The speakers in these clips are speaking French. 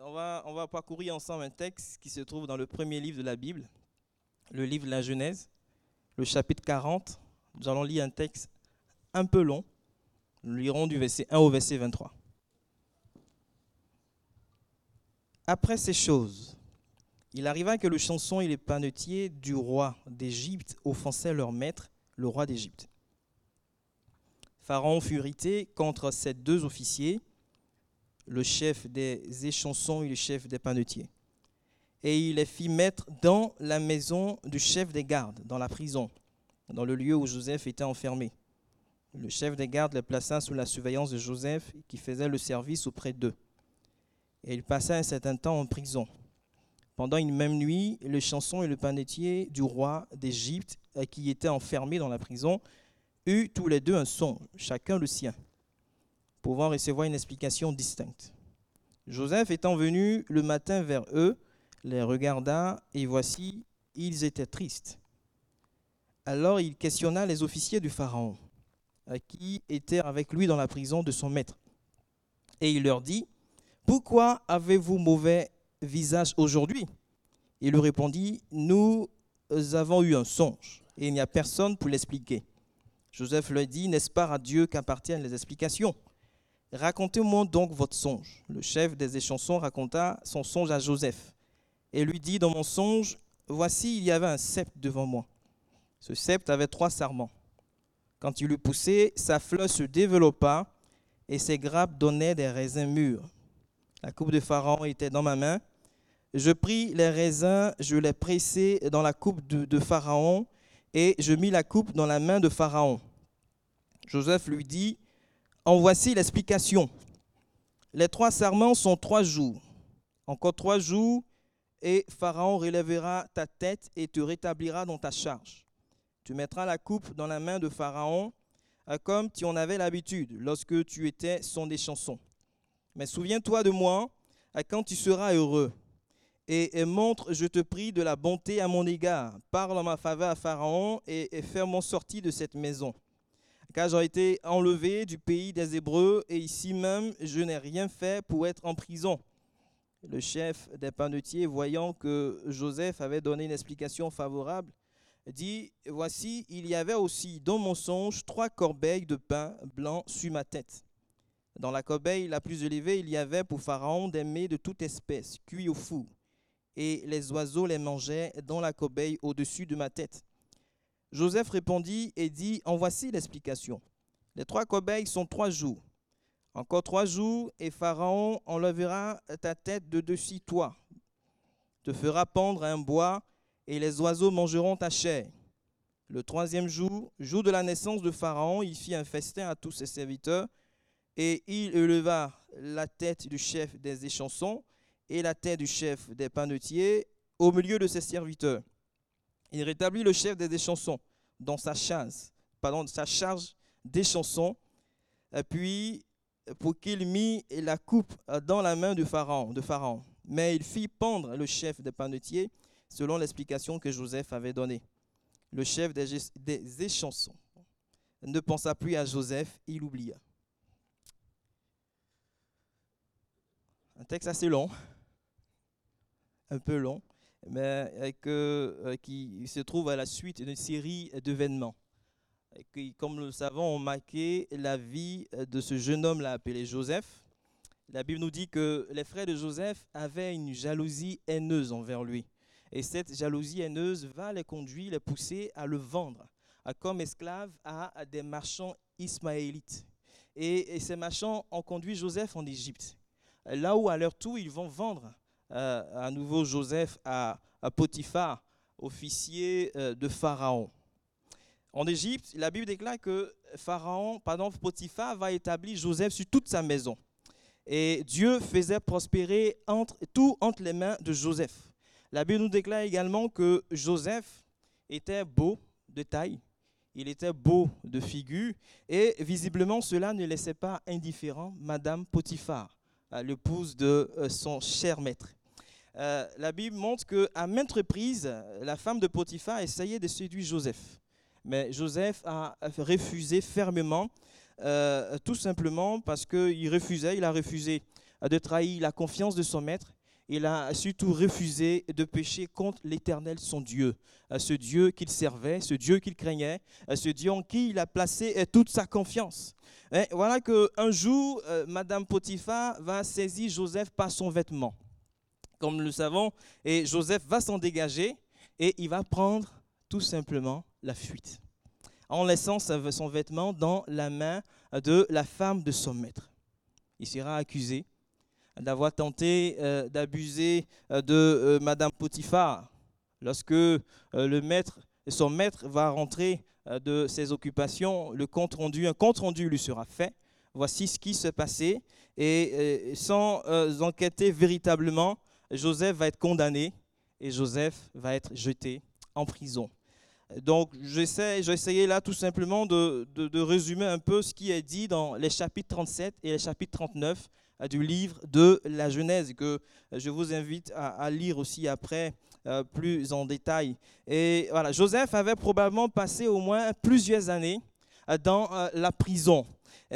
on, va, parcourir ensemble un texte qui se trouve dans le premier livre de la Bible, le livre de la Genèse, le chapitre 40. Nous allons lire un texte un peu long. Nous lirons du verset 1 au verset 23. Après ces choses, il arriva que le chanson et les panetiers du roi d'Égypte offensaient leur maître, le roi d'Égypte. Pharaon fut irrité contre ces deux officiers, le chef des échansons et le chef des panetiers. Et il les fit mettre dans la maison du chef des gardes, dans la prison, dans le lieu où Joseph était enfermé. Le chef des gardes les plaça sous la surveillance de Joseph, qui faisait le service auprès d'eux. Et il passa un certain temps en prison. Pendant une même nuit, le chanson et le panetier du roi d'Égypte, qui étaient enfermés dans la prison, eut tous les deux un son, chacun le sien, pouvant recevoir une explication distincte. Joseph étant venu le matin vers eux, les regarda, et voici, ils étaient tristes. Alors il questionna les officiers du Pharaon, qui étaient avec lui dans la prison de son maître. Et il leur dit, Pourquoi avez-vous mauvais visage aujourd'hui? Il lui répondit, Nous avons eu un songe, et il n'y a personne pour l'expliquer. Joseph leur dit, N'est-ce pas à Dieu qu'appartiennent les explications? Racontez-moi donc votre songe. Le chef des échansons raconta son songe à Joseph et lui dit dans mon songe, Voici, il y avait un sceptre devant moi. Ce sceptre avait trois sarments. Quand il eut poussé, sa fleur se développa et ses grappes donnaient des raisins mûrs. La coupe de Pharaon était dans ma main. Je pris les raisins, je les pressai dans la coupe de, de Pharaon et je mis la coupe dans la main de Pharaon. Joseph lui dit, En voici l'explication. Les trois serments sont trois jours. Encore trois jours, et Pharaon relèvera ta tête et te rétablira dans ta charge. Tu mettras la coupe dans la main de Pharaon, euh, comme tu en avais l'habitude lorsque tu étais son des chansons. Mais souviens-toi de moi euh, quand tu seras heureux et, montre, je te prie, de la bonté à mon égard. Parle en ma faveur à Pharaon et, fais-moi sortir de cette maison. Car j'ai été enlevé du pays des Hébreux et ici même, je n'ai rien fait pour être en prison. Le chef des panetiers, voyant que Joseph avait donné une explication favorable, dit, Voici, il y avait aussi dans mon songe trois corbeilles de pain blanc sur ma tête. Dans la corbeille la plus élevée, il y avait pour Pharaon des mets de toute espèce, cuits au four et les oiseaux les mangeaient dans la corbeille au-dessus de ma tête. Joseph répondit et dit, En voici l'explication. Les trois corbeilles sont trois jours. Encore trois jours, et Pharaon enlèvera ta tête de dessus toi, te fera pendre un bois, et les oiseaux mangeront ta chair. Le troisième jour, jour de la naissance de Pharaon, il fit un festin à tous ses serviteurs, et il éleva la tête du chef des échansons, et la tête du chef des panetiers au milieu de ses serviteurs. Il rétablit le chef des chansons dans sa charge, pardon, sa charge des chansons, puis pour qu'il mit la coupe dans la main de Pharaon, de Pharaon. Mais il fit pendre le chef des panetiers selon l'explication que Joseph avait donnée. Le chef des, des échansons ne pensa plus à Joseph, il oublia. Un texte assez long un peu long, mais euh, que, euh, qui se trouve à la suite d'une série d'événements qui, comme nous le savons, ont marqué la vie de ce jeune homme-là appelé Joseph. La Bible nous dit que les frères de Joseph avaient une jalousie haineuse envers lui. Et cette jalousie haineuse va les conduire, les pousser à le vendre comme esclave à, des marchands ismaélites. Et, ces marchands ont conduit Joseph en Égypte, là où à leur tour ils vont vendre euh, à nouveau Joseph à, Potiphar, officier euh, de Pharaon. En Égypte, la Bible déclare que Pharaon, pardon, Potiphar va établir Joseph sur toute sa maison. Et Dieu faisait prospérer tout entre les mains de Joseph. La Bible nous déclare également que Joseph était beau de taille, il était beau de figure, et visiblement cela ne laissait pas indifférent Madame Potiphar, euh, l'épouse de son cher maître. Euh, la Bible montre qu'à maintes reprises, la femme de Potiphar essayait de séduire Joseph. Mais Joseph a refusé fermement, euh, tout simplement parce qu'il refusait, il a refusé de trahir la confiance de son maître. Il a surtout refusé de pécher contre l'Éternel, son Dieu, ce Dieu qu'il servait, ce Dieu qu'il craignait, ce Dieu en qui il a placé toute sa confiance. Et voilà qu'un jour, Madame Potiphar va saisir Joseph par son vêtement, comme nous le savons, et Joseph va s'en dégager et il va prendre tout simplement la fuite, en laissant son vêtement dans la main de la femme de son maître. Il sera accusé d'avoir tenté euh, d'abuser euh, de euh, Madame Potiphar. Lorsque le maître, son maître va rentrer de ses occupations, le compte rendu, un compte rendu lui sera fait. Voici ce qui se passait. Et sans enquêter véritablement, Joseph va être condamné et Joseph va être jeté en prison. Donc, j'essaie, essayé là tout simplement de, de, résumer un peu ce qui est dit dans les chapitres 37 et les chapitres 39 euh, du livre de la Genèse, que je vous invite à, lire aussi après euh, plus en détail. Et voilà, Joseph avait probablement passé au moins plusieurs années euh, dans la prison.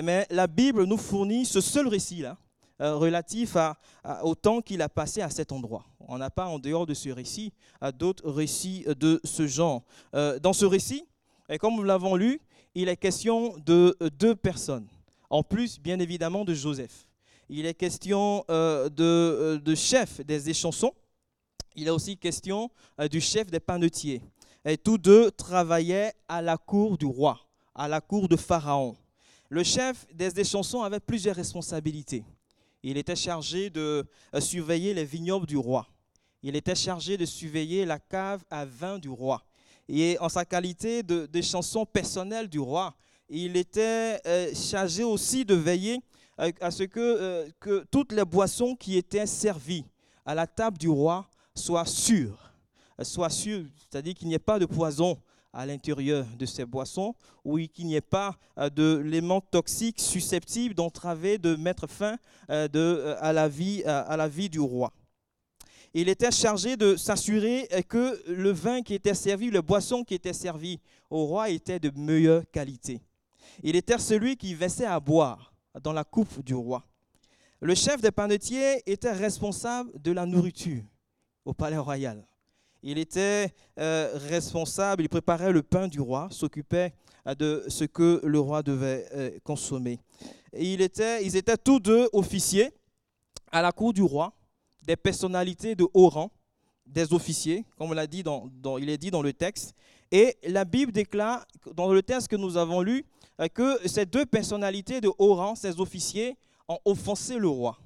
Mais la Bible nous fournit ce seul récit-là, relatif à, au temps qu'il a passé à cet endroit. On n'a pas en dehors de ce récit d'autres récits de ce genre. Euh, dans ce récit, et comme nous l'avons lu, il est question de deux personnes, en plus bien évidemment de Joseph. Il est question euh, de, euh, de, chef des échansons. Il est aussi question du chef des panetiers. Et tous deux travaillaient à la cour du roi, à la cour de Pharaon. Le chef des échansons avait plusieurs responsabilités. Il était chargé de surveiller les vignobles du roi. Il était chargé de surveiller la cave à vin du roi. Et en sa qualité de, chanson personnelle du roi, il était euh, chargé aussi de veiller euh, à ce que, euh, que toutes les boissons qui étaient servies à la table du roi soient sûres. Soient sûres, c'est-à-dire qu'il n'y ait pas de poison à l'intérieur de ces boissons ou qu'il n'y ait pas d'éléments toxiques susceptibles d'entraver, de mettre fin de, à, la vie, à la vie du roi il était chargé de s'assurer que le vin qui était servi, le boisson qui était servi au roi était de meilleure qualité. Il était celui qui versait à boire dans la coupe du roi. Le chef des panetiers était responsable de la nourriture au palais royal. Il était euh, responsable, il préparait le pain du roi, s'occupait euh, de ce que le roi devait euh, consommer. était, ils étaient tous deux officiers à la cour du roi des personnalités de haut rang, des officiers, comme on l'a dit dans, il est dit dans le texte. Et la Bible déclare, dans le texte que nous avons lu, que ces deux personnalités de haut rang, ces officiers, ont offensé le roi.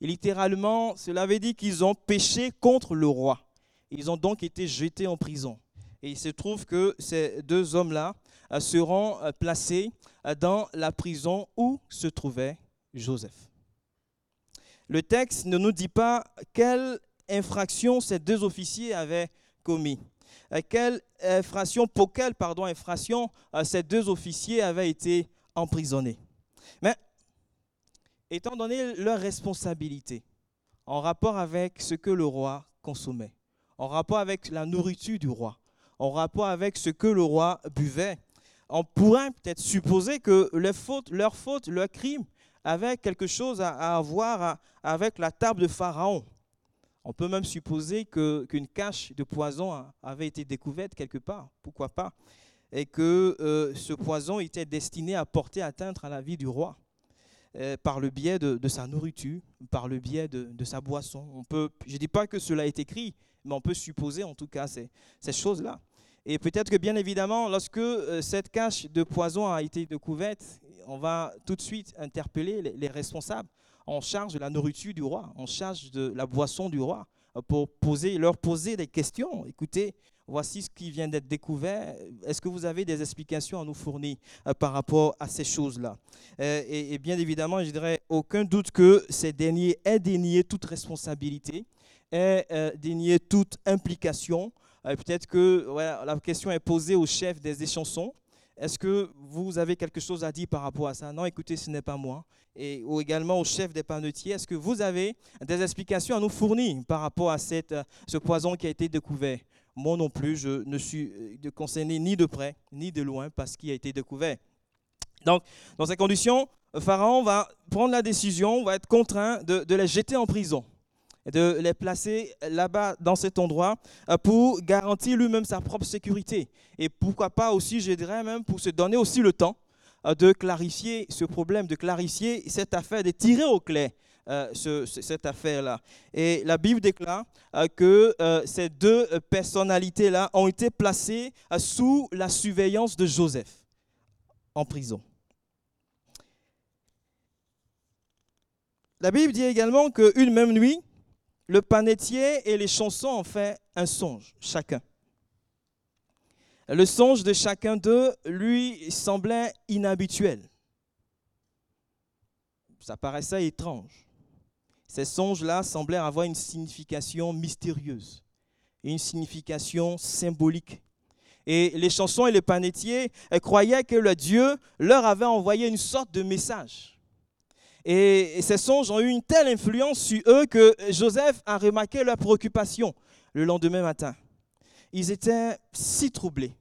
Et littéralement, cela veut dire qu'ils ont péché contre le roi. Ils ont donc été jetés en prison. Et il se trouve que ces deux hommes-là euh, seront euh, placés dans la prison où se trouvait Joseph le texte ne nous dit pas quelle infraction ces deux officiers avaient commis. Euh, quelle infraction, pour quelle pardon, infraction euh, ces deux officiers avaient été emprisonnés. Mais étant donné leur responsabilité en rapport avec ce que le roi consommait, en rapport avec la nourriture du roi, en rapport avec ce que le roi buvait, on pourrait peut-être supposer que leur faute, leur faute, leur crime avait quelque chose à, avoir avec la table de Pharaon. On peut même supposer qu'une cache de poison avait été découverte quelque part, pourquoi pas, et que euh, ce poison était destiné à porter atteinte à la vie du roi euh, par le biais de, sa nourriture, par le biais de, sa boisson. On peut, je ne dis pas que cela est écrit, mais on peut supposer en tout cas ces, ces choses-là. Et peut-être que bien évidemment, lorsque euh, cette cache de poison a été découverte, on va tout de suite interpeller les, responsables en charge de la nourriture du roi, en charge de la boisson du roi, euh, pour leur poser des questions. Écoutez, voici ce qui vient d'être découvert. Est-ce que vous avez des explications à nous fournir euh, par rapport à ces choses-là? Euh, et, bien évidemment, je dirais aucun doute que ces derniers aient dénié toute responsabilité, aient dénié toute implication. Peut-être que la question est posée au chef des échansons. Est-ce que vous avez quelque chose à dire par rapport à ça? Non, écoutez, ce n'est pas moi. Et, ou également au chef des panetiers, est-ce que vous avez des explications à nous fournir par rapport à cette, ce poison qui a été découvert? Moi non plus, je ne suis concerné ni de près ni de loin par ce qui a été découvert. Donc, dans ces conditions, Pharaon va prendre la décision, va être contraint de, les jeter en prison, de les placer là-bas dans cet endroit euh, pour garantir lui-même sa propre sécurité. Et pourquoi pas aussi, je dirais même, pour se donner aussi le temps euh, de clarifier ce problème, de clarifier cette affaire, de tirer au clair euh, cette affaire-là. Et la Bible déclare que ces deux personnalités-là ont été placées sous la surveillance de Joseph en prison. La Bible dit également qu'une même nuit, le panetier et les chansons ont fait un songe, chacun. Le songe de chacun d'eux lui semblait inhabituel. Ça paraissait étrange. Ces songes-là semblaient avoir une signification mystérieuse, une signification symbolique. Et les chansons et les panetiers croyaient que le Dieu leur avait envoyé une sorte de message et ces songes ont eu une telle influence sur eux que Joseph a remarqué leur préoccupation le lendemain matin. Ils étaient si troublés,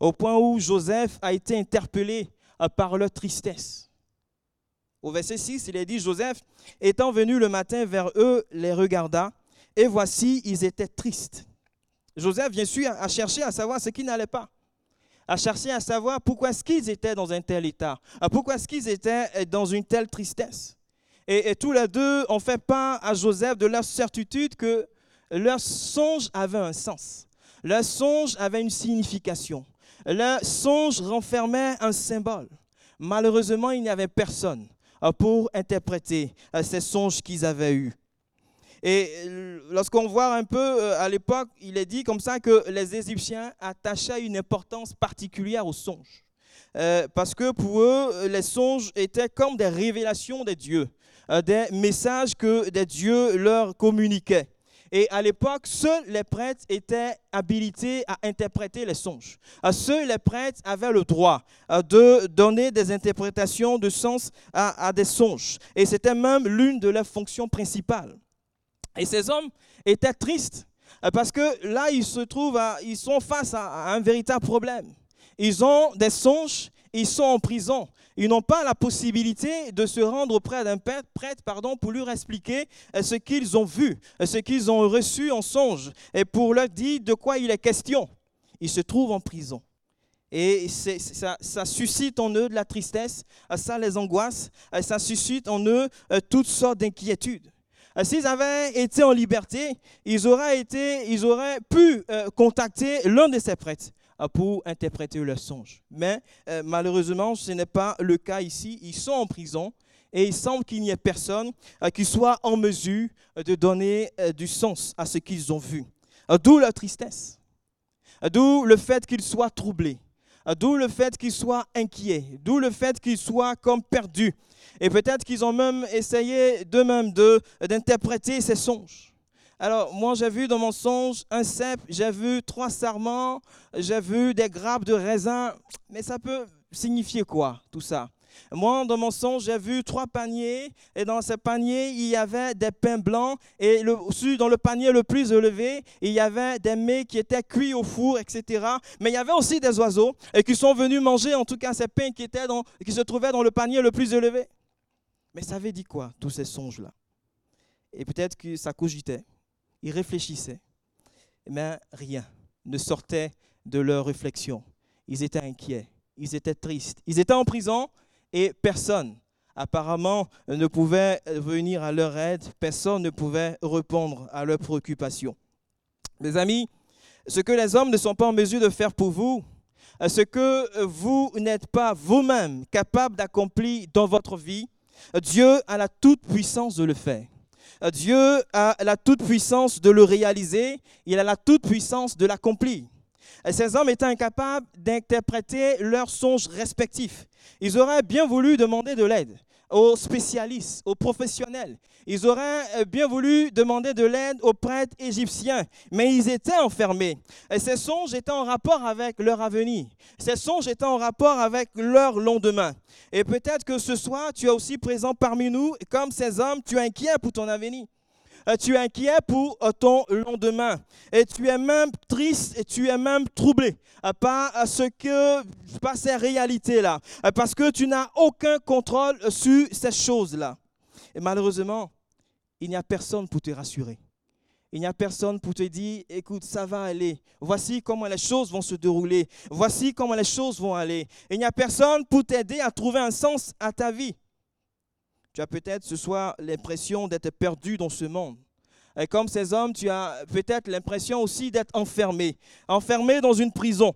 au point où Joseph a été interpellé par leur tristesse. Au verset 6, il est dit, Joseph, étant venu le matin vers eux, les regarda, et voici, ils étaient tristes. Joseph, bien sûr, a cherché à savoir ce qui n'allait pas à chercher à savoir pourquoi est-ce qu'ils étaient dans un tel état, pourquoi est-ce qu'ils étaient euh, dans une telle tristesse. Et, tous les deux ont fait part à Joseph de leur certitude que leur songe avait un sens, leur songe avait une signification, leur songe renfermait un symbole. Malheureusement, il n'y avait personne euh, pour interpréter euh, ces songes qu'ils avaient eus. Et euh, lorsqu'on voit un peu euh, à l'époque, il est dit comme ça que les Égyptiens attachaient une importance particulière aux songes. Euh, parce que pour eux, les songes étaient comme des révélations des dieux, des messages que des dieux leur communiquaient. Et à l'époque, seuls les prêtres étaient habilités à interpréter les songes. Seuls les prêtres avaient le droit de donner des interprétations de sens à des songes. Et c'était même l'une de leurs fonctions principales. Et ces hommes étaient tristes euh, parce que là, ils se trouvent, ils sont face à un véritable problème. Ils ont des songes, ils sont en prison. Ils n'ont pas la possibilité de se rendre auprès d'un prêtre pardon, pour leur expliquer euh, ce qu'ils ont vu, euh, ce qu'ils ont reçu en songe, et pour leur dire de quoi il est question. Ils se trouvent en prison. Et ça, ça, suscite en eux de la tristesse, ça les angoisse, ça suscite en eux toutes sortes d'inquiétudes. Euh, s'ils avaient été en liberté, ils auraient, été, ils auraient pu euh, contacter l'un de ces prêtres euh, pour interpréter leur songe. Mais malheureusement, ce n'est pas le cas ici. Ils sont en prison et il semble qu'il n'y ait personne qui soit en mesure de donner du sens à ce qu'ils ont vu. D'où leur tristesse. D'où le fait qu'ils soient troublés. D'où le fait qu'ils soient inquiets. D'où le fait qu'ils soient comme perdus. Et peut-être qu'ils ont même essayé d'eux-mêmes d'interpréter ces songes. Alors, moi, j'ai vu dans mon songe un cep, j'ai vu trois sarments, j'ai vu des grappes de raisin. Mais ça peut signifier quoi, tout ça? Moi, dans mon songe, j'ai vu trois paniers et dans ces paniers, il y avait des pains blancs et dans le panier le plus élevé, il y avait des mets qui étaient cuits au four, etc. Mais il y avait aussi des oiseaux et qui sont venus manger en tout cas ces pains qui, étaient dans, qui se trouvaient dans le panier le plus élevé. Mais ça avait dit quoi, tous ces songes-là? Et peut-être que ça cogitait, ils réfléchissaient, mais rien ne sortait de leur réflexion. Ils étaient inquiets, ils étaient tristes, ils étaient en prison et personne apparemment ne pouvait venir à leur aide, personne ne pouvait répondre à leurs préoccupations. Mes amis, ce que les hommes ne sont pas en mesure de faire pour vous, ce que vous n'êtes pas vous-même capable d'accomplir dans votre vie, Dieu a la toute puissance de le faire. Dieu a la toute puissance de le réaliser. Il a la toute puissance de l'accomplir. Ces hommes étaient incapables d'interpréter leurs songes respectifs. Ils auraient bien voulu demander de l'aide aux spécialistes, aux professionnels. Ils auraient euh, bien voulu demander de l'aide aux prêtres égyptiens, mais ils étaient enfermés. Et ces songes étaient en rapport avec leur avenir. Ces songes étaient en rapport avec leur lendemain. Et peut-être que ce soir, tu es aussi présent parmi nous, comme ces hommes, tu es inquiet pour ton avenir. Euh, tu es inquiet pour euh, ton lendemain. Et tu es même triste et tu es même troublé par ce que, ces réalités-là. Parce que tu n'as aucun contrôle sur ces choses-là. Et malheureusement, il n'y a personne pour te rassurer. Il n'y a personne pour te dire, écoute, ça va aller. Voici comment les choses vont se dérouler. Voici comment les choses vont aller. Il n'y a personne pour t'aider à trouver un sens à ta vie. Tu as peut-être ce soir l'impression d'être perdu dans ce monde. Et comme ces hommes, tu as peut-être l'impression aussi d'être enfermé, enfermé dans une prison.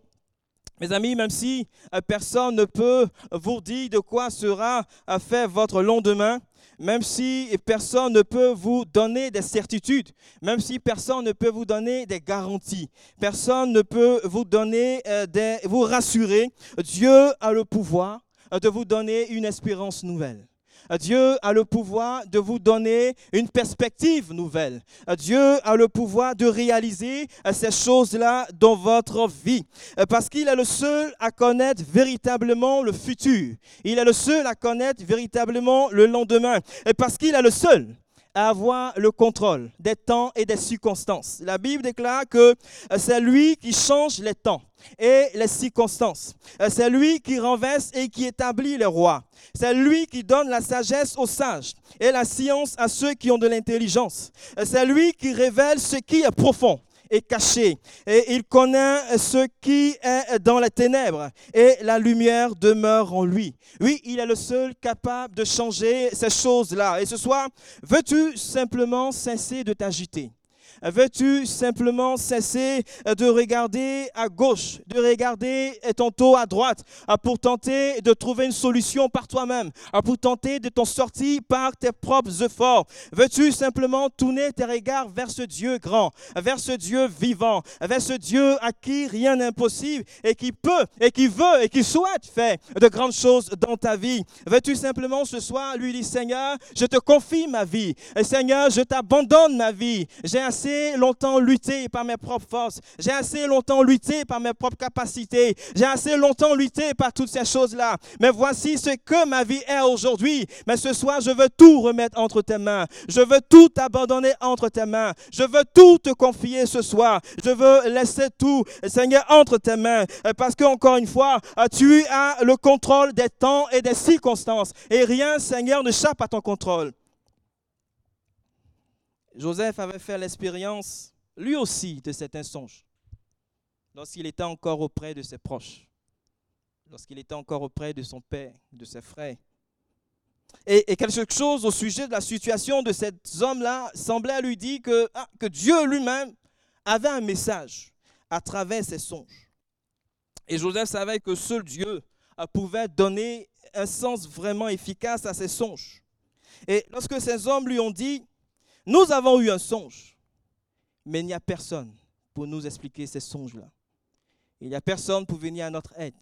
Mes amis, même si euh, personne ne peut vous dire de quoi sera euh, fait votre lendemain, même si personne ne peut vous donner des certitudes, même si personne ne peut vous donner des garanties, personne ne peut vous donner euh, des, vous rassurer, Dieu a le pouvoir de vous donner une espérance nouvelle. Dieu a le pouvoir de vous donner une perspective nouvelle. Dieu a le pouvoir de réaliser ces choses-là dans votre vie. Parce qu'il est le seul à connaître véritablement le futur. Il est le seul à connaître véritablement le lendemain. Et parce qu'il est le seul à avoir le contrôle des temps et des circonstances. La Bible déclare que c'est lui qui change les temps et les circonstances. C'est lui qui renverse et qui établit les rois. C'est lui qui donne la sagesse aux sages et la science à ceux qui ont de l'intelligence. C'est lui qui révèle ce qui est profond et caché. Et il connaît ce qui est dans les ténèbres. Et la lumière demeure en lui. Oui, il est le seul capable de changer ces choses-là. Et ce soir, veux-tu simplement cesser de t'agiter? Veux-tu simplement cesser de regarder à gauche, de regarder tantôt à droite, pour tenter de trouver une solution par toi-même, pour tenter de t'en sortir par tes propres efforts? Veux-tu simplement tourner tes regards vers ce Dieu grand, vers ce Dieu vivant, vers ce Dieu à qui rien n'est impossible et qui peut et qui veut et qui souhaite faire de grandes choses dans ta vie? Veux-tu simplement ce soir lui dire Seigneur, je te confie ma vie. Seigneur, je t'abandonne ma vie. J'ai assez longtemps lutté par mes propres forces. J'ai assez longtemps lutté par mes propres capacités. J'ai assez longtemps lutté par toutes ces choses-là. Mais voici ce que ma vie est aujourd'hui. Mais ce soir, je veux tout remettre entre tes mains. Je veux tout abandonner entre tes mains. Je veux tout te confier ce soir. Je veux laisser tout, Seigneur, entre tes mains. Parce que, encore une fois, tu as le contrôle des temps et des circonstances. Et rien, Seigneur, ne à ton contrôle. Joseph avait fait l'expérience, lui aussi, de cet songe, lorsqu'il était encore auprès de ses proches, lorsqu'il était encore auprès de son père, de ses frères. Et, quelque chose au sujet de la situation de cet homme-là semblait lui dire que, ah, que Dieu lui-même avait un message à travers ses songes. Et Joseph savait que seul Dieu pouvait donner un sens vraiment efficace à ses songes. Et lorsque ces hommes lui ont dit, nous avons eu un songe, mais il n'y a personne pour nous expliquer ces songes-là. Il n'y a personne pour venir à notre aide.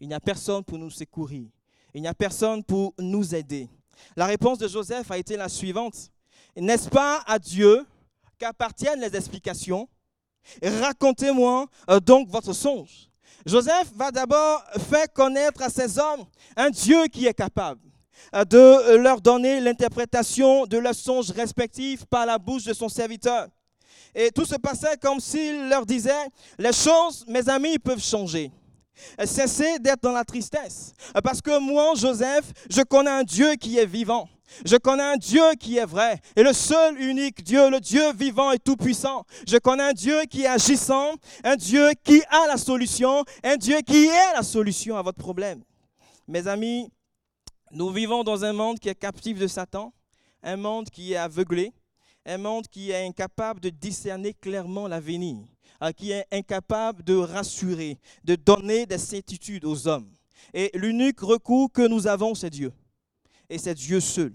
Il n'y a personne pour nous secourir. Il n'y a personne pour nous aider. La réponse de Joseph a été la suivante. N'est-ce pas à Dieu qu'appartiennent les explications? Racontez-moi euh, donc votre songe. Joseph va d'abord faire connaître à ces hommes un Dieu qui est capable de leur donner l'interprétation de leurs songes respectifs par la bouche de son serviteur. Et tout se passait comme s'il leur disait, les choses, mes amis, peuvent changer. Cessez d'être dans la tristesse. Parce que moi, Joseph, je connais un Dieu qui est vivant. Je connais un Dieu qui est vrai et le seul unique Dieu, le Dieu vivant et tout-puissant. Je connais un Dieu qui est agissant, un Dieu qui a la solution, un Dieu qui est la solution à votre problème. Mes amis, nous vivons dans un monde qui est captif de Satan, un monde qui est aveuglé, un monde qui est incapable de discerner clairement l'avenir, qui est incapable de rassurer, de donner des certitudes aux hommes. Et l'unique recours que nous avons, c'est Dieu. Et c'est Dieu seul.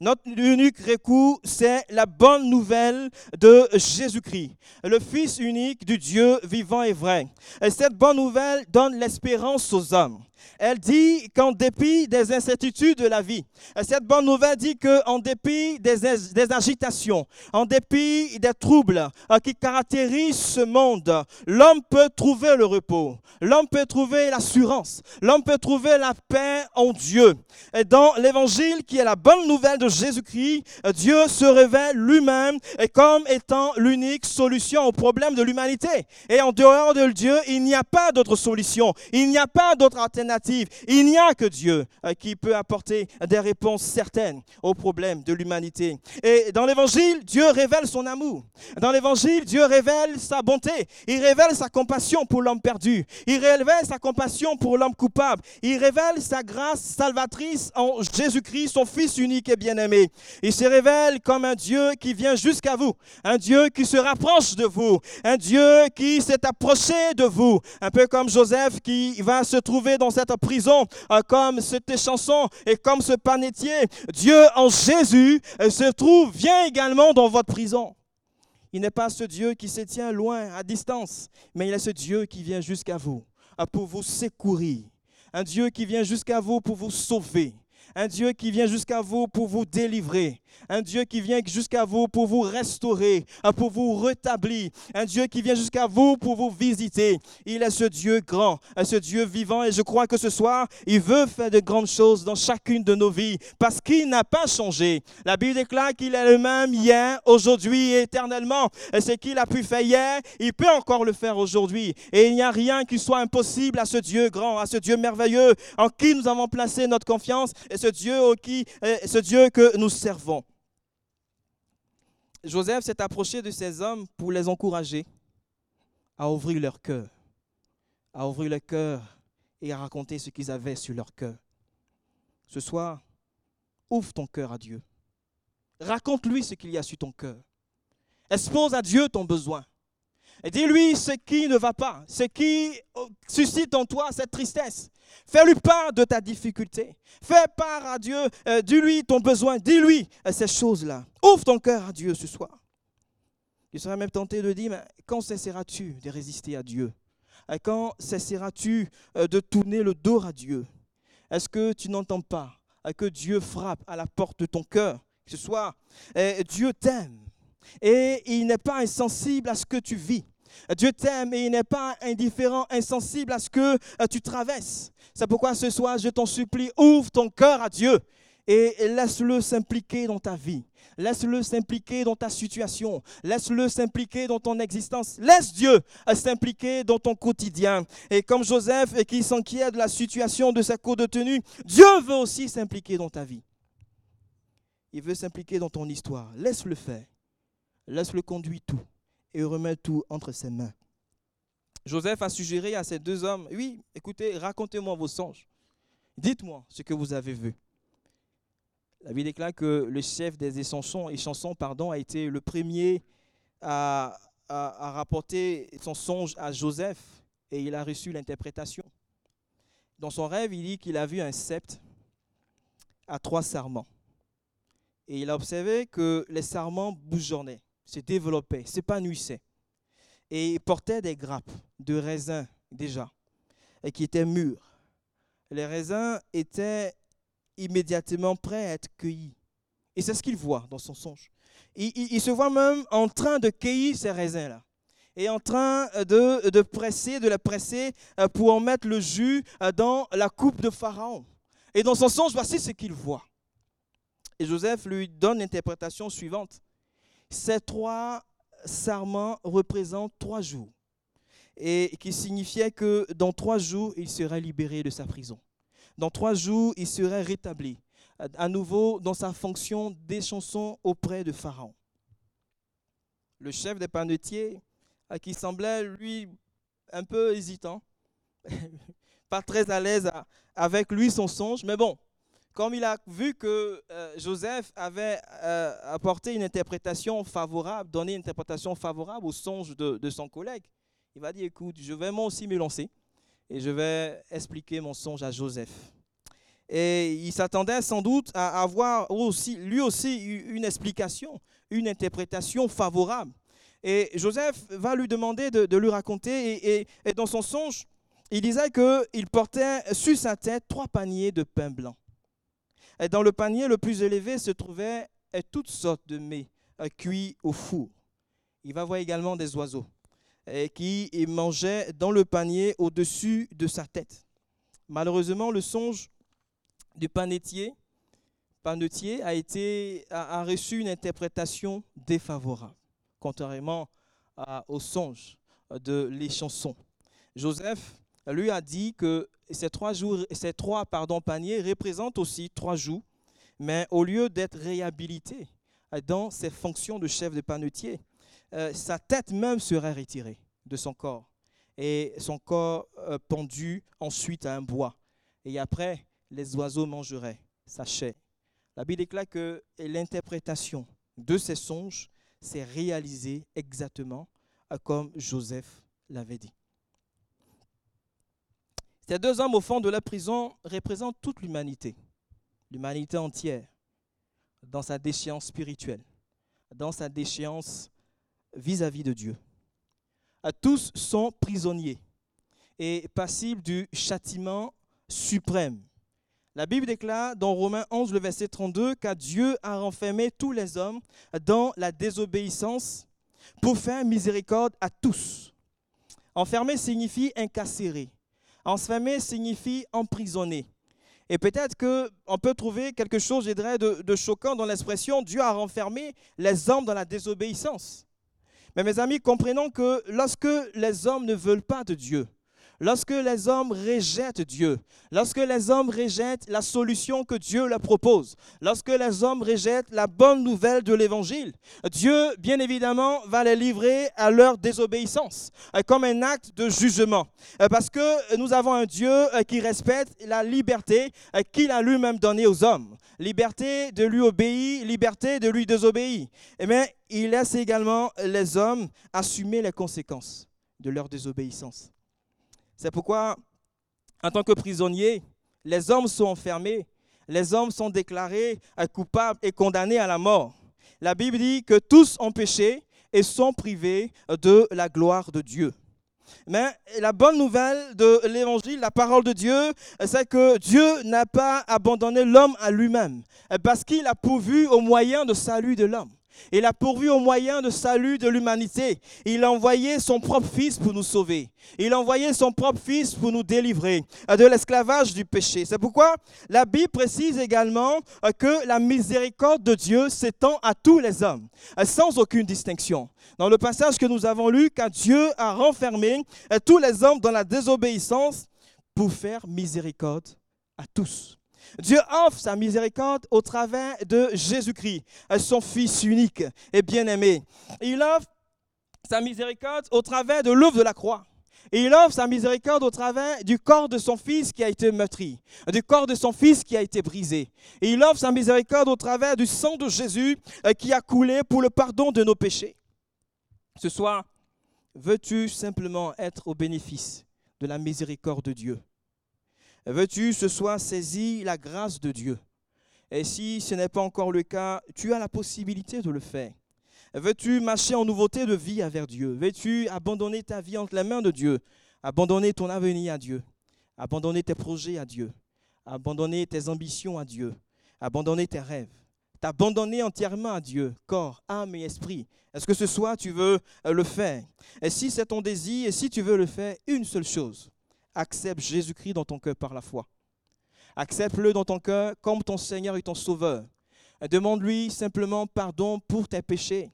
Notre unique recours, c'est la bonne nouvelle de Jésus-Christ, le Fils unique du Dieu vivant et vrai. Et cette bonne nouvelle donne l'espérance aux hommes. Elle dit qu'en dépit des incertitudes de la vie, cette bonne nouvelle dit qu'en dépit des, agitations, en dépit des troubles euh, qui caractérisent ce monde, l'homme peut trouver le repos, l'homme peut trouver l'assurance, l'homme peut trouver la paix en Dieu. Et dans l'évangile qui est la bonne nouvelle de Jésus-Christ, Dieu se révèle lui-même comme étant l'unique solution au problème de l'humanité. Et en dehors de Dieu, il n'y a pas d'autre solution, il n'y a pas d'autre alternative, il n'y a que Dieu euh, qui peut apporter des réponses certaines aux problèmes de l'humanité. Et dans l'évangile, Dieu révèle son amour. Dans l'évangile, Dieu révèle sa bonté, il révèle sa compassion pour l'homme perdu, il révèle sa compassion pour l'homme coupable, il révèle sa grâce salvatrice en Jésus-Christ, son Fils unique et bien-aimé. Il se révèle comme un Dieu qui vient jusqu'à vous, un Dieu qui se rapproche de vous, un Dieu qui s'est approché de vous, un peu comme Joseph qui va se trouver dans cette prison, euh, comme cette chanson et comme ce panetier. Dieu en Jésus euh, se trouve, vient également dans votre prison. Il n'est pas ce Dieu qui se tient loin, à distance, mais il est ce Dieu qui vient jusqu'à vous euh, pour vous secourir. Un Dieu qui vient jusqu'à vous pour vous sauver un Dieu qui vient jusqu'à vous pour vous délivrer, un Dieu qui vient jusqu'à vous pour vous restaurer, pour vous rétablir, un Dieu qui vient jusqu'à vous pour vous visiter. Il est ce Dieu grand, ce Dieu vivant et je crois que ce soir, il veut faire de grandes choses dans chacune de nos vies parce qu'il n'a pas changé. La Bible déclare qu'il est le même hier, aujourd'hui et éternellement. Et ce qu'il a pu faire hier, il peut encore le faire aujourd'hui. Et il n'y a rien qui soit impossible à ce Dieu grand, à ce Dieu merveilleux en qui nous avons placé notre confiance et ce Dieu, qui, ce Dieu que nous servons. Joseph s'est approché de ces hommes pour les encourager à ouvrir leur cœur, à ouvrir leur cœur et à raconter ce qu'ils avaient sur leur cœur. Ce soir, ouvre ton cœur à Dieu. Raconte-lui ce qu'il y a sur ton cœur. Expose à Dieu ton besoin. Dis-lui ce qui ne va pas, ce qui suscite en toi cette tristesse. Fais-lui part de ta difficulté. Fais part à Dieu, euh, dis-lui ton besoin, dis-lui euh, ces choses-là. Ouvre ton cœur à Dieu ce soir. Il serait même tenté de dire, mais quand cesseras-tu de résister à Dieu? Euh, Quand cesseras-tu de tourner le dos à Dieu? Est-ce que tu n'entends pas que Dieu frappe à la porte de ton cœur ce soir Dieu t'aime et il n'est pas insensible à ce que tu vis? Dieu t'aime et il n'est pas indifférent, insensible à ce que euh, tu traverses. C'est pourquoi ce soir, je t'en supplie, ouvre ton cœur à Dieu et laisse-le s'impliquer dans ta vie. Laisse-le s'impliquer dans ta situation. Laisse-le s'impliquer dans ton existence. Laisse Dieu euh, s'impliquer dans ton quotidien. Et comme Joseph et qui s'inquiète de la situation de sa cour de tenue, Dieu veut aussi s'impliquer dans ta vie. Il veut s'impliquer dans ton histoire. Laisse-le faire. Laisse-le conduire tout et remet tout entre ses mains. Joseph a suggéré à ces deux hommes, oui, écoutez, racontez-moi vos songes. Dites-moi ce que vous avez vu. La Bible déclare que le chef des chansons, et chansons pardon, a été le premier à, à rapporter son songe à Joseph et il a reçu l'interprétation. Dans son rêve, il dit qu'il a vu un sceptre à trois sarments. Et il a observé que les sarments bourgeonnaient se développait, s'épanouissait. Et il portait des grappes de raisins déjà, et qui étaient mûres. Les raisins étaient immédiatement prêts à être cueillis. Et c'est ce qu'il voit dans son songe. Il, se voit même en train de cueillir ces raisins-là et en train de, de, presser, de les presser euh, pour en mettre le jus euh, dans la coupe de Pharaon. Et dans son songe, voici ce qu'il voit. Et Joseph lui donne l'interprétation suivante. Ces trois serments représentent trois jours et qui signifiait que dans trois jours, il serait libéré de sa prison. Dans trois jours, il serait rétabli à nouveau dans sa fonction des chansons auprès de Pharaon. Le chef des panetiers, qui semblait lui un peu hésitant, pas très à l'aise avec lui son songe, mais bon, comme il a vu que euh, Joseph avait euh, apporté une interprétation favorable, donné une interprétation favorable au songe de, son collègue, il va dire, écoute, je vais moi aussi me lancer et je vais expliquer mon songe à Joseph. Et il s'attendait sans doute à avoir aussi, lui aussi une explication, une interprétation favorable. Et Joseph va lui demander de, lui raconter, et, et dans son songe, il disait qu'il portait sur sa tête trois paniers de pain blanc. Et dans le panier le plus élevé se trouvaient toutes sortes de mets cuits au four. Il va voir également des oiseaux qui mangeaient dans le panier au-dessus de sa tête. Malheureusement, le songe du panetier, panetier a, reçu une interprétation défavorable, contrairement au songe de les chansons. Joseph lui a dit que ces trois, jours, ces trois paniers représentent aussi trois jours, mais au lieu d'être réhabilité dans ses fonctions de chef de panetier, euh, sa tête même serait retirée de son corps et son corps euh, pendu ensuite à un bois. Et après, les oiseaux mangeraient sa chair. La Bible déclare que l'interprétation de ces songes s'est réalisée exactement euh, comme Joseph l'avait dit. Ces deux hommes au fond de la prison représentent toute l'humanité, l'humanité entière, dans sa déchéance spirituelle, dans sa déchéance vis-à-vis de Dieu. tous sont prisonniers et passibles du châtiment suprême. La Bible déclare dans Romains 11, le verset 32, qu'à Dieu a renfermé tous les hommes dans la désobéissance pour faire miséricorde à tous. Enfermer signifie incarcérer. Enfermer signifie emprisonner. Et peut-être qu'on peut trouver quelque chose, je dirais, de, de choquant dans l'expression Dieu a renfermé les hommes dans la désobéissance. Mais mes amis, comprenons que lorsque les hommes ne veulent pas de Dieu, lorsque les hommes rejettent Dieu, lorsque les hommes rejettent la solution que Dieu leur propose, lorsque les hommes rejettent la bonne nouvelle de l'Évangile, Dieu, bien évidemment, va les livrer à leur désobéissance, euh, comme un acte de jugement. Euh, parce que nous avons un Dieu euh, qui respecte la liberté qu'il a lui-même donnée aux hommes. Liberté de lui obéir, liberté de lui désobéir. Et eh il laisse également les hommes assumer les conséquences de leur désobéissance. C'est pourquoi, en tant que prisonniers, les hommes sont enfermés, les hommes sont déclarés coupables et condamnés à la mort. La Bible dit que tous ont péché et sont privés de la gloire de Dieu. Mais la bonne nouvelle de l'évangile, la parole de Dieu, c'est que Dieu n'a pas abandonné l'homme à lui-même, parce qu'il a pourvu au moyen de salut de l'homme. Il a pourvu au moyen de salut de l'humanité. Il a envoyé son propre Fils pour nous sauver. Il a envoyé son propre Fils pour nous délivrer de l'esclavage du péché. C'est pourquoi la Bible précise également euh, que la miséricorde de Dieu s'étend à tous les hommes, euh, sans aucune distinction. Dans le passage que nous avons lu, quand Dieu a renfermé euh, tous les hommes dans la désobéissance pour faire miséricorde à tous. Dieu offre sa miséricorde au travers de Jésus-Christ, son Fils unique et bien-aimé. Il offre sa miséricorde au travers de l'œuvre de la croix. Il offre sa miséricorde au travers du corps de son fils qui a été meurtri, du corps de son fils qui a été brisé. Il offre sa miséricorde au travers du sang de Jésus euh, qui a coulé pour le pardon de nos péchés. Ce soir, veux-tu simplement être au bénéfice de la miséricorde de Dieu? Veux-tu ce soir saisir la grâce de Dieu? Et si ce n'est pas encore le cas, tu as la possibilité de le faire. Veux-tu marcher en nouveauté de vie avec Dieu? Veux-tu abandonner ta vie entre les mains de Dieu? Abandonner ton avenir à Dieu. Abandonner tes projets à Dieu. Abandonner tes ambitions à Dieu. Abandonner tes rêves. T'abandonner entièrement à Dieu, corps, âme et esprit. Est-ce que ce soir tu veux euh, le faire? Et si c'est ton désir, et si tu veux le faire, une seule chose, accepte Jésus-Christ dans ton cœur par la foi. Accepte-le dans ton cœur comme ton Seigneur et ton Sauveur. Demande-lui simplement pardon pour tes péchés.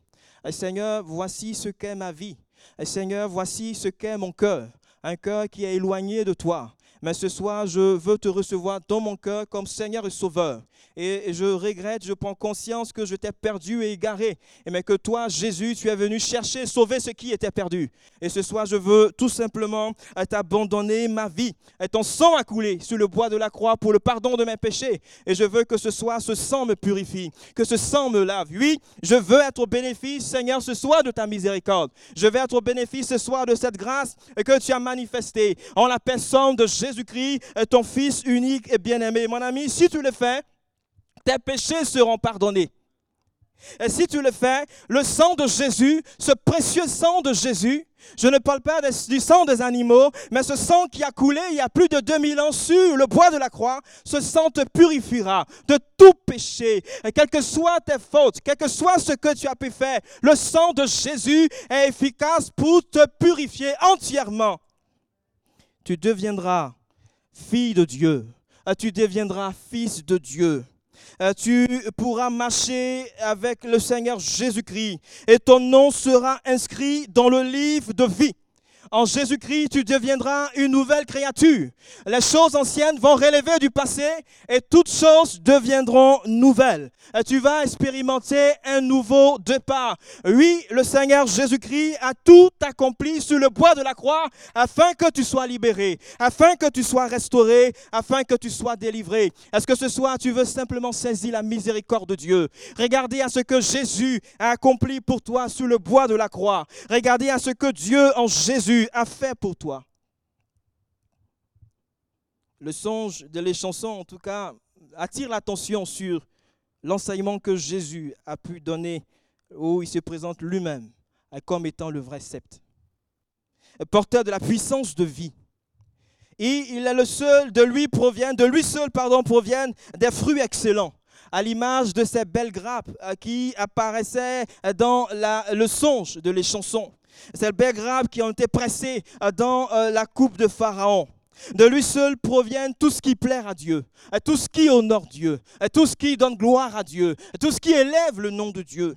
Seigneur, voici ce qu'est ma vie. Seigneur, voici ce qu'est mon cœur. Un cœur qui est éloigné de toi. Mais ce soir, je veux te recevoir dans mon cœur comme Seigneur et Sauveur et je regrette, je prends conscience que je t'ai perdu et égaré, et mais que toi, Jésus, tu es venu chercher, sauver ce qui était perdu. Et ce soir, je veux tout simplement t'abandonner ma vie. Et ton sang a coulé sur le bois de la croix pour le pardon de mes péchés. Et je veux que ce soir, ce sang me purifie, que ce sang me lave. Oui, je veux être au bénéfice, Seigneur, ce soir de ta miséricorde. Je veux être au bénéfice ce soir de cette grâce que tu as manifestée en la personne de Jésus-Christ, ton Fils unique et bien-aimé. Mon ami, si tu le fais, tes péchés seront pardonnés. Et si tu le fais, le sang de Jésus, ce précieux sang de Jésus, Je ne parle pas du sang des animaux, mais ce sang qui a coulé il y a plus de 2000 ans sur le bois de la croix, ce sang te purifiera de tout péché. Quelles que soient tes fautes, quel que soit ce que tu as pu faire, le sang de Jésus est efficace pour te purifier entièrement. Tu deviendras fille de Dieu. Tu deviendras fils de Dieu. Euh, tu pourras marcher avec le Seigneur Jésus-Christ et ton nom sera inscrit dans le livre de vie. En Jésus-Christ, tu deviendras une nouvelle créature. Les choses anciennes vont relever du passé et toutes choses deviendront nouvelles. Et tu vas expérimenter un nouveau départ. Oui, le Seigneur Jésus-Christ a tout accompli sur le bois de la croix afin que tu sois libéré, afin que tu sois restauré, afin que tu sois délivré. Est-ce que ce soir tu veux simplement saisir la miséricorde de Dieu? Regardez à ce que Jésus a accompli pour toi sur le bois de la croix. Regardez à ce que Dieu en Jésus a fait pour toi. Le songe de les chansons, en tout cas, attire l'attention sur l'enseignement que Jésus a pu donner où il se présente lui-même comme étant le vrai sceptre, porteur de la puissance de vie. Et il est le seul, de lui provient, de lui seul, pardon, proviennent des fruits excellents à l'image de ces belles grappes euh, qui apparaissaient dans le songe de les chansons. Ces grappes qui ont été pressées euh, dans euh, la coupe de Pharaon. De lui seul proviennent tout ce qui plaît à Dieu, tout ce qui honore Dieu, tout ce qui donne gloire à Dieu, tout ce qui élève le nom de Dieu.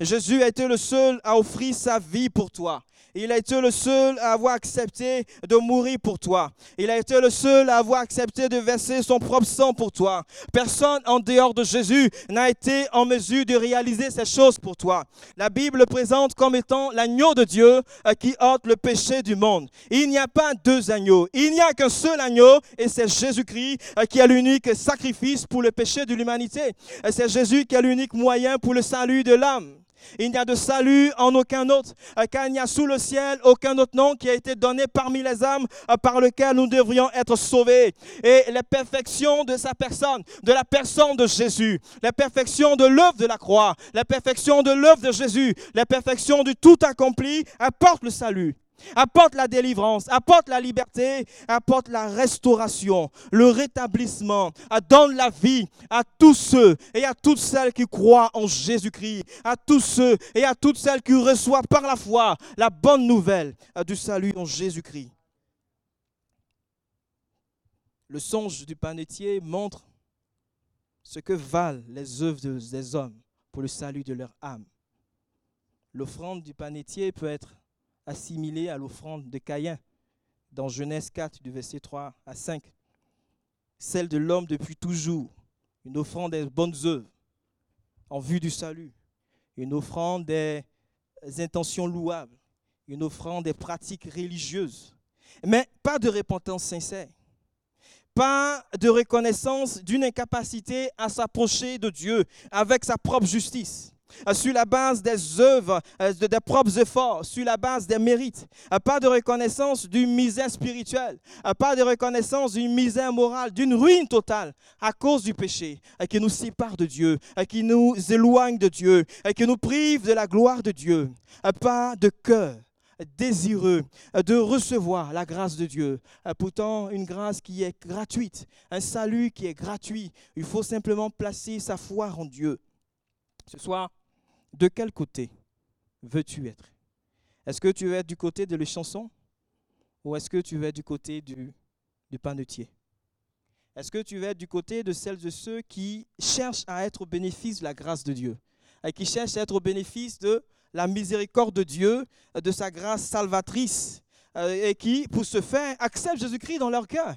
Jésus a été le seul à offrir sa vie pour toi. Il a été le seul à avoir accepté de mourir pour toi. Il a été le seul à avoir accepté de verser son propre sang pour toi. Personne en dehors de Jésus n'a été en mesure de réaliser ces choses pour toi. La Bible le présente comme étant l'agneau de Dieu euh, qui ôte le péché du monde. Il n'y a pas deux agneaux. Il n'y a qu'un seul agneau et c'est Jésus-Christ euh, qui a l'unique sacrifice pour le péché de l'humanité. C'est Jésus qui a l'unique moyen pour le salut de l'âme. Il n'y a de salut en aucun autre, euh, car il n'y a sous le ciel aucun autre nom qui a été donné parmi les âmes euh, par lequel nous devrions être sauvés. Et les perfections de sa personne, de la personne de Jésus, la perfection de l'œuvre de la croix, la perfection de l'œuvre de Jésus, la perfection du tout accompli apporte le salut apporte la délivrance, apporte la liberté, apporte la restauration, le rétablissement, donne la vie à tous ceux et à toutes celles qui croient en Jésus-Christ, à tous ceux et à toutes celles qui reçoivent par la foi la bonne nouvelle du salut en Jésus-Christ. Le songe du panetier montre ce que valent les œuvres des hommes pour le salut de leur âme. L'offrande du panetier peut être assimilée à l'offrande de Caïn dans Genèse 4 du verset 3 à 5. Celle de l'homme depuis toujours, une offrande des bonnes œuvres en vue du salut, une offrande des intentions louables, une offrande des pratiques religieuses, mais pas de repentance sincère, pas de reconnaissance d'une incapacité à s'approcher de Dieu avec sa propre justice sur la base des œuvres, euh, des propres efforts, sur la base des mérites. Euh, pas de reconnaissance d'une misère spirituelle, pas de reconnaissance d'une misère morale, d'une ruine totale à cause du péché qui nous sépare de Dieu, qui nous éloigne de Dieu, qui nous prive de la gloire de Dieu. Pas de cœur désireux de recevoir la grâce de Dieu. Pourtant, une grâce qui est gratuite, un salut qui est gratuit. Il faut simplement placer sa foi en Dieu. Ce soir, de quel côté veux-tu être? Est-ce que tu veux être du côté de les chansons ou est-ce que tu veux être du côté du, du panetier? Est-ce que tu veux être du côté de celles et ceux qui cherchent à être au bénéfice de la grâce de Dieu et qui cherchent à être au bénéfice de la miséricorde de Dieu, de sa grâce salvatrice euh, et qui, pour ce faire, acceptent Jésus-Christ dans leur cœur?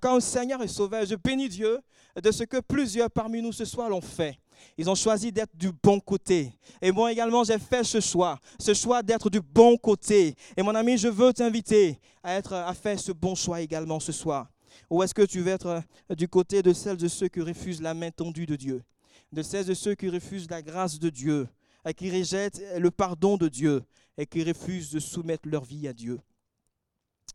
Quand le Seigneur est sauveur, je bénis Dieu de ce que plusieurs parmi nous ce soir l'ont fait. Ils ont choisi d'être du bon côté. Et moi également, j'ai fait ce choix, ce choix d'être du bon côté. Et mon ami, je veux t'inviter à, à faire ce bon choix également ce soir. Ou est-ce que tu veux être euh, du côté de celles de ceux qui refusent la main tendue de Dieu, de celles de ceux qui refusent la grâce de Dieu, et qui rejettent le pardon de Dieu et qui refusent de soumettre leur vie à Dieu.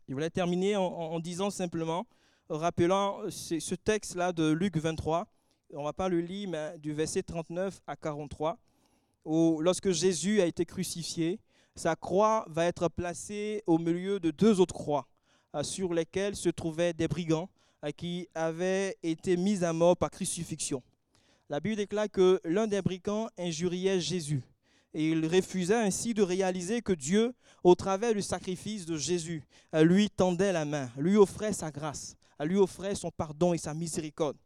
Je voulais terminer en, en disant simplement, rappelant euh, ce texte-là de Luc 23 on va pas le lire, mais du verset 39 à 43, où lorsque Jésus a été crucifié, sa croix va être placée au milieu de deux autres croix euh, sur lesquelles se trouvaient des brigands euh, qui avaient été mis à mort par crucifixion. La Bible déclare que l'un des brigands injuriait Jésus et il refusa ainsi de réaliser que Dieu, au travers du sacrifice de Jésus, euh, lui tendait la main, lui offrait sa grâce, lui offrait son pardon et sa miséricorde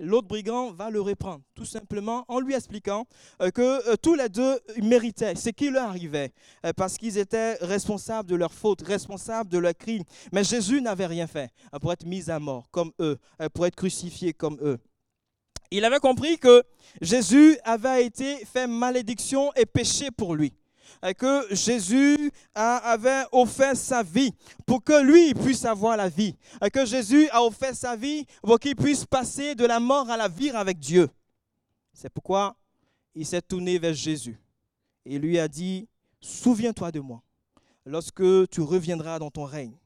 l'autre brigand va le reprendre, tout simplement en lui expliquant euh, que euh, tous les deux méritaient ce qui leur arrivait, euh, parce qu'ils étaient responsables de leur faute, responsables de leur crime. Mais Jésus n'avait rien fait pour être mis à mort comme eux, pour être crucifié comme eux. Il avait compris que Jésus avait été fait malédiction et péché pour lui que Jésus avait offert sa vie pour que lui puisse avoir la vie. Que Jésus a offert sa vie pour qu'il puisse passer de la mort à la vie avec Dieu. C'est pourquoi il s'est tourné vers Jésus et lui a dit, souviens-toi de moi lorsque tu reviendras dans ton règne.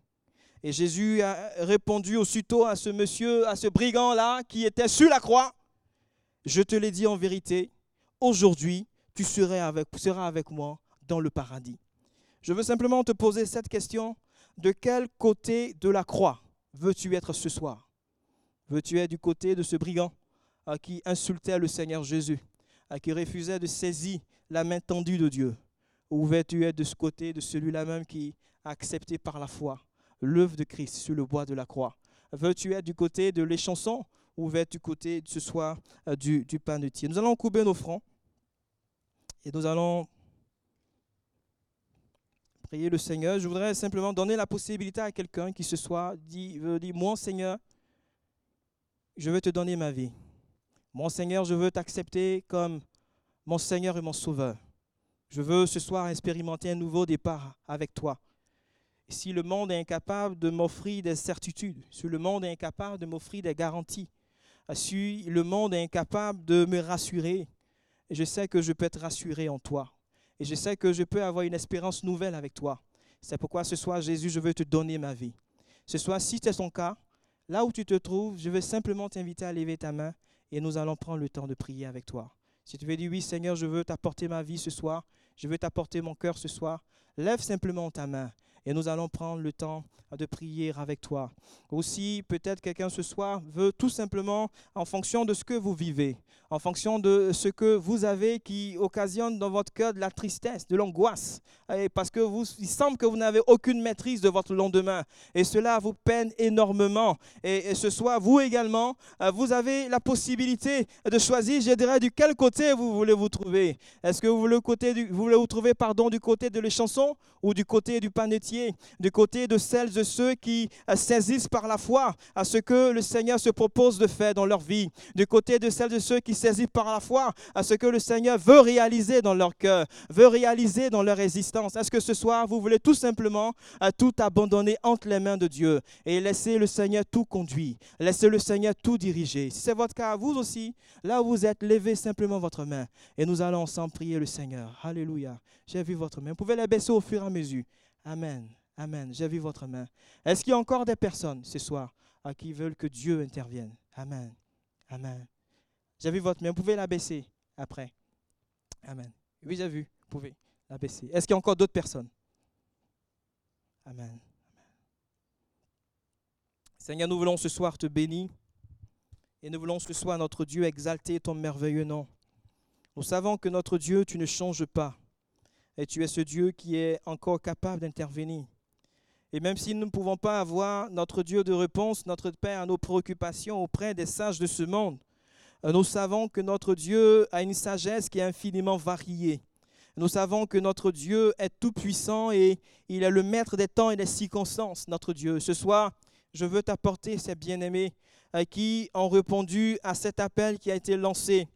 Et Jésus a répondu aussitôt à ce monsieur, à ce brigand-là qui était sur la croix, je te l'ai dit en vérité, aujourd'hui tu seras avec moi dans le paradis. Je veux simplement te poser cette question. De quel côté de la croix veux-tu être ce soir? Veux-tu être du côté de ce brigand à qui insultait le Seigneur Jésus, à qui refusait de saisir la main tendue de Dieu? Ou veux-tu être de ce côté de celui-là même qui a accepté par la foi l'œuvre de Christ sur le bois de la croix? Veux-tu être du côté de l'échanson ou veux-tu du côté ce soir euh, du, du pain de tir? Nous allons couper nos fronts et nous allons le Seigneur, je voudrais simplement donner la possibilité à quelqu'un qui ce soir dit, dire, mon Seigneur, je veux te donner ma vie. Mon Seigneur, je veux t'accepter comme mon Seigneur et mon Sauveur. Je veux ce soir expérimenter un nouveau départ avec toi. si le monde est incapable de m'offrir des certitudes, si le monde est incapable de m'offrir des garanties, si le monde est incapable de me rassurer, je sais que je peux être rassuré en toi. Et je sais que je peux avoir une espérance nouvelle avec toi. C'est pourquoi ce soir, Jésus, je veux te donner ma vie. Ce soir, si c'est ton cas, là où tu te trouves, je veux simplement t'inviter à lever ta main et nous allons prendre le temps de prier avec toi. Si tu veux dire oui, Seigneur, je veux t'apporter ma vie ce soir, je veux t'apporter mon cœur ce soir, lève simplement ta main et nous allons prendre le temps de prier avec toi. Aussi, peut-être quelqu'un ce soir veut tout simplement, en fonction de ce que vous vivez, en fonction de ce que vous avez qui occasionne dans votre cœur de la tristesse, de l'angoisse, parce que il semble que vous n'avez aucune maîtrise de votre lendemain, et cela vous peine énormément. Et, ce soir, vous également, euh, vous avez la possibilité de choisir, je dirais, du quel côté vous voulez vous trouver. Est-ce que vous voulez, côté vous voulez vous trouver pardon, du côté de les chansons ou du côté du panetier, du côté de celles de ceux qui euh, saisissent par la foi à ce que le Seigneur se propose de faire dans leur vie, du côté de celles de ceux qui saisissent par la foi à ce que le Seigneur veut réaliser dans leur cœur, veut réaliser dans leur existence. Est-ce que ce soir, vous voulez tout simplement euh, tout abandonner entre les mains de Dieu et laisser le Seigneur tout conduire, laisser le Seigneur tout diriger? Si c'est votre cas, vous aussi, là où vous êtes, levez simplement votre main et nous allons ensemble prier le Seigneur. Alléluia. J'ai vu votre main. Vous pouvez la baisser au fur et à mesure. Amen. Amen. J'ai vu votre main. Est-ce qu'il y a encore des personnes ce soir à qui veulent que Dieu intervienne? Amen. Amen. J'ai vu votre main. Vous pouvez la baisser après. Amen. Oui, j'ai vu. Vous pouvez la baisser. Est-ce qu'il y a encore d'autres personnes? Amen. Seigneur, nous voulons ce soir te bénir et nous voulons ce soir, notre Dieu, exalter ton merveilleux nom. Nous savons que notre Dieu, tu ne changes pas et tu es ce Dieu qui est encore capable d'intervenir. Et même si nous ne pouvons pas avoir notre Dieu de réponse, notre Père à nos préoccupations auprès des sages de ce monde, euh, nous savons que notre Dieu a une sagesse qui est infiniment variée. Nous savons que notre Dieu est tout-puissant et il est le maître des temps et des circonstances, notre Dieu. Ce soir, je veux t'apporter ces bien-aimés euh, qui ont répondu à cet appel qui a été lancé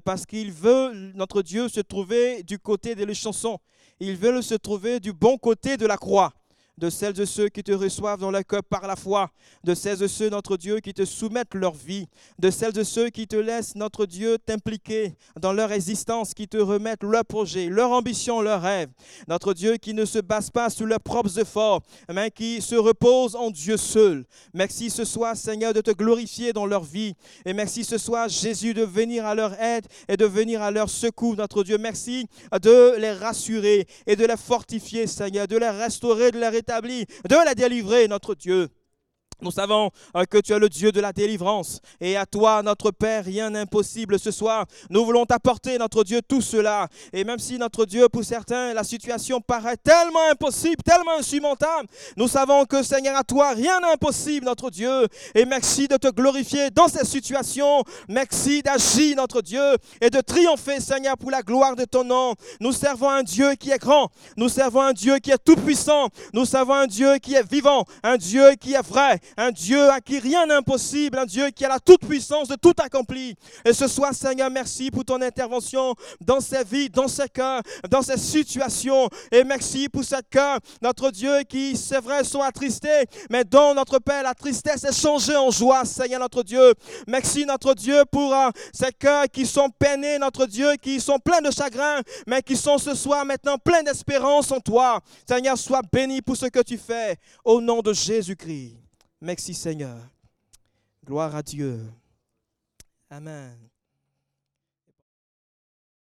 parce qu'il veut, notre Dieu, se trouver du côté de les chansons. Il veut se trouver du bon côté de la croix. De celles et ceux qui te reçoivent dans leur cœur par la foi, de celles et ceux, notre Dieu, qui te soumettent leur vie, de celles et ceux qui te laissent, notre Dieu, t'impliquer dans leur existence, qui te remettent leurs projets, leurs ambitions, leurs rêves. Notre Dieu qui ne se base pas sur leurs propres efforts, mais qui se repose en Dieu seul. Merci ce soir, Seigneur, de te glorifier dans leur vie. Et merci ce soir, Jésus, de venir à leur aide et de venir à leur secours, notre Dieu. Merci de les rassurer et de les fortifier, Seigneur, de les restaurer, de les de les délivrer, notre Dieu. Nous savons euh, que tu es le Dieu de la délivrance. Et à toi, notre Père, rien n'est impossible ce soir. Nous voulons t'apporter, notre Dieu, tout cela. Et même si, notre Dieu, pour certains, la situation paraît tellement impossible, tellement insurmontable, nous savons que, Seigneur, à toi, rien n'est impossible, notre Dieu. Et merci de te glorifier dans cette situation. Merci d'agir, notre Dieu, et de triompher, Seigneur, pour la gloire de ton nom. Nous servons un Dieu qui est grand. Nous servons un Dieu qui est tout-puissant. Nous servons un Dieu qui est vivant. Un Dieu qui est vrai un Dieu à qui rien n'est impossible, un Dieu qui a la toute puissance de tout accomplir. Et ce soir, Seigneur, merci pour ton intervention dans ces vies, dans ces cœurs, dans ces situations. Et merci pour ce cœur, notre Dieu, qui, c'est vrai, sont attristés, mais dont notre Père, la tristesse est changée en joie, Seigneur, notre Dieu. Merci, notre Dieu, pour euh, ces cœurs qui sont peinés, notre Dieu, qui sont pleins de chagrin, mais qui sont ce soir maintenant pleins d'espérance en toi. Seigneur, sois béni pour ce que tu fais. Au nom de Jésus-Christ. Merci Seigneur. Gloire à Dieu. Amen.